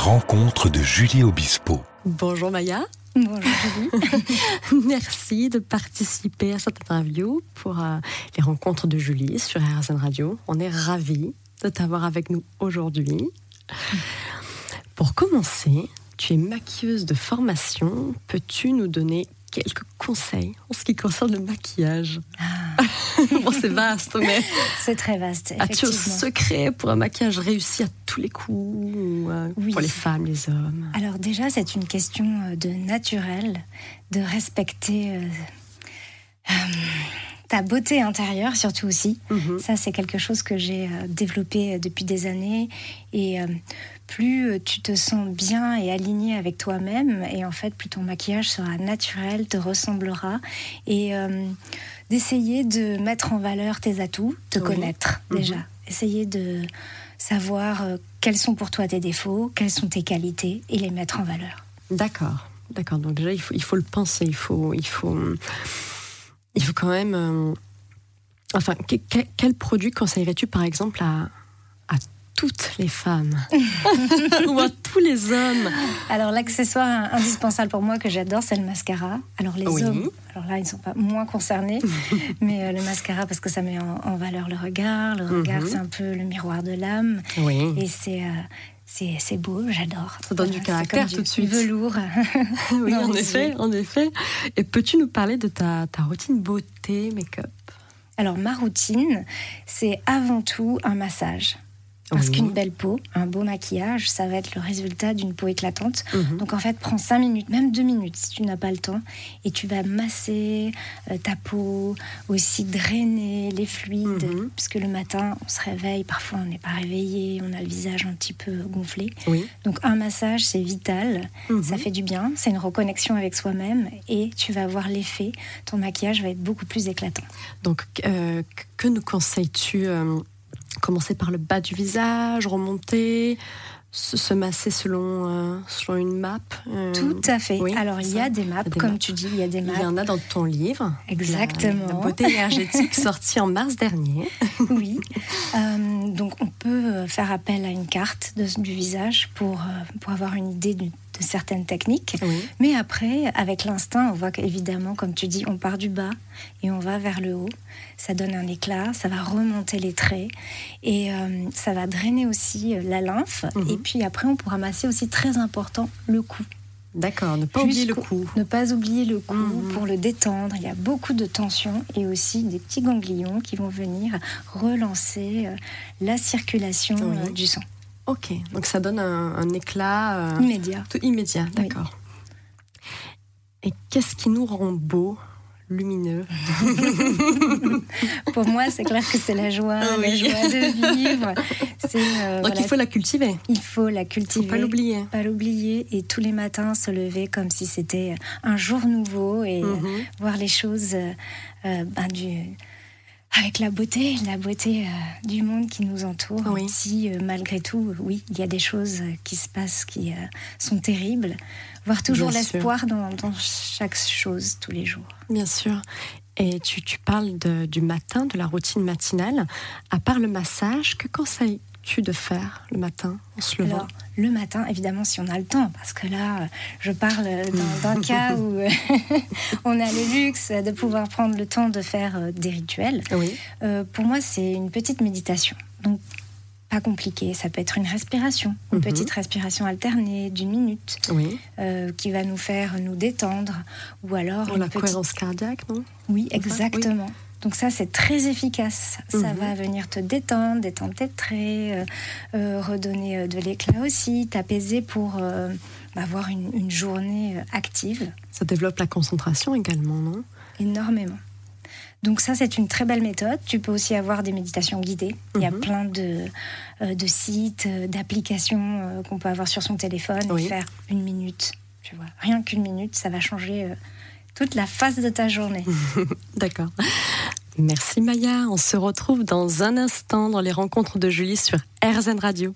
rencontres de Julie Obispo. Bonjour Maya. Bonjour Julie. Merci de participer à cette interview pour euh, les rencontres de Julie sur RSN Radio. On est ravis de t'avoir avec nous aujourd'hui. Pour commencer, tu es maquilleuse de formation. Peux-tu nous donner quelques conseils en ce qui concerne le maquillage? Ah. Bon, c'est vaste, mais C'est très vaste. as-tu un secret pour un maquillage réussi à tous les coups ou, euh, Oui. Pour les femmes, les hommes? Alors déjà, c'est une question euh, de naturel, de respecter euh, euh, ta beauté intérieure, surtout aussi. Mhm. Ça, c'est quelque chose que j'ai euh, développé euh, depuis des années. Et euh, plus tu te sens bien et aligné avec toi-même, et en fait, plus ton maquillage sera naturel, te ressemblera. Et euh, d'essayer de mettre en valeur tes atouts, te Oui. connaître Mhm. déjà. Essayer de savoir quels sont pour toi tes défauts, quelles sont tes qualités, et les mettre en valeur. D'accord, d'accord. Donc déjà, il faut, il faut le penser. Il faut, il faut, il faut quand même. euh, enfin, que- que- quel produit conseillerais-tu, par exemple, à, à toutes les femmes ou à tous les hommes Alors l'accessoire indispensable pour moi que j'adore, c'est le mascara. Alors les Oui. hommes, alors là ils sont pas moins concernés, mais euh, le mascara parce que ça met en, en valeur le regard. Le regard Mhm. c'est un peu le miroir de l'âme Oui. et c'est euh, c'est beau, j'adore. Ça donne du caractère comme tout de suite. Velours. oui, en effet, en effet. Et peux-tu nous parler de ta, ta routine beauté, make-up? Alors ma routine, c'est avant tout un massage. Parce Oui. qu'une belle peau, un beau maquillage, ça va être le résultat d'une peau éclatante. Mhm. Donc en fait, prends 5 minutes, même 2 minutes si tu n'as pas le temps, et tu vas masser euh, ta peau, aussi drainer les fluides, Mhm. puisque le matin, on se réveille, parfois on n'est pas réveillé, on a le visage un petit peu gonflé. Oui. Donc un massage, c'est vital, Mhm. ça fait du bien, c'est une reconnexion avec soi-même, et tu vas voir l'effet, ton maquillage va être beaucoup plus éclatant. Donc, euh, que nous conseilles-tu euh, Commencer par le bas du visage, remonter, se, se masser selon, euh, selon une map euh, Tout à fait. oui, Alors il y a des maps, des comme maps. tu dis, il y a des Il maps. y en a dans ton livre. Exactement. La, la beauté énergétique sorti en mars dernier. Oui. Euh, donc on peut faire appel à une carte de- du visage pour, pour avoir une idée du- de certaines techniques. Oui. Mais après, avec l'instinct, on voit qu'évidemment, comme tu dis, on part du bas et on va vers le haut. Ça donne un éclat, ça va remonter les traits et euh, ça va drainer aussi euh, la lymphe. Mhm. Et puis après, on pourra masser aussi, très important, le cou. D'accord, ne pas oublier le cou. Ne pas oublier le cou Mhm. pour le détendre. Il y a beaucoup de tension et aussi des petits ganglions qui vont venir relancer euh, la circulation Oui. du sang. Ok, donc ça donne un, un éclat euh, Immédiat. tout immédiat, Oui. d'accord. Et qu'est-ce qui nous rend beau, lumineux Pour moi, c'est clair que c'est la joie, Ah la joie de vivre. Euh, Donc voilà, il faut la cultiver, il faut la faut cultiver. pas l'oublier. Pas l'oublier et tous les matins se lever comme si c'était un jour nouveau et euh, Mhm. voir les choses euh, euh, ben, du, avec la beauté, la beauté euh, du monde qui nous entoure. Oui. Si euh, malgré tout, oui, il y a des choses euh, qui se passent qui euh, sont terribles, voir toujours l'espoir dans, dans chaque chose tous les jours. Bien sûr. Et tu, tu parles de- du matin, de la routine matinale. À part le massage, que conseilles-tu de faire le matin en se levant Alors, le matin, évidemment, si on a le temps, parce que là, euh, je parle d'un- cas où euh, on a le luxe de pouvoir prendre le temps de faire euh, des rituels. Oui. Euh, pour moi, c'est une petite méditation. Donc, pas compliqué. Ça peut être une respiration, une Mhm. petite respiration alternée d'une minute Oui. euh, qui va nous faire nous détendre. Ou alors, Pour une la petite- cohérence cardiaque, non? Oui, exactement. Donc ça, c'est très efficace. Ça Mhm. va venir te détendre, détendre tes traits, euh, euh, redonner euh, de l'éclat aussi, t'apaiser pour euh, avoir une, une journée active Ça développe la concentration également, non? Énormément. Donc ça, c'est une très belle méthode. Tu peux aussi avoir des méditations guidées. Il y a Mhm. plein de, de sites, d'applications qu'on peut avoir sur son téléphone Oui. et faire une minute. Tu vois, rien qu'une minute, ça va changer toute la face de ta journée. D'accord. Merci Maya. On se retrouve dans un instant dans les rencontres de Julie sur RZN Radio.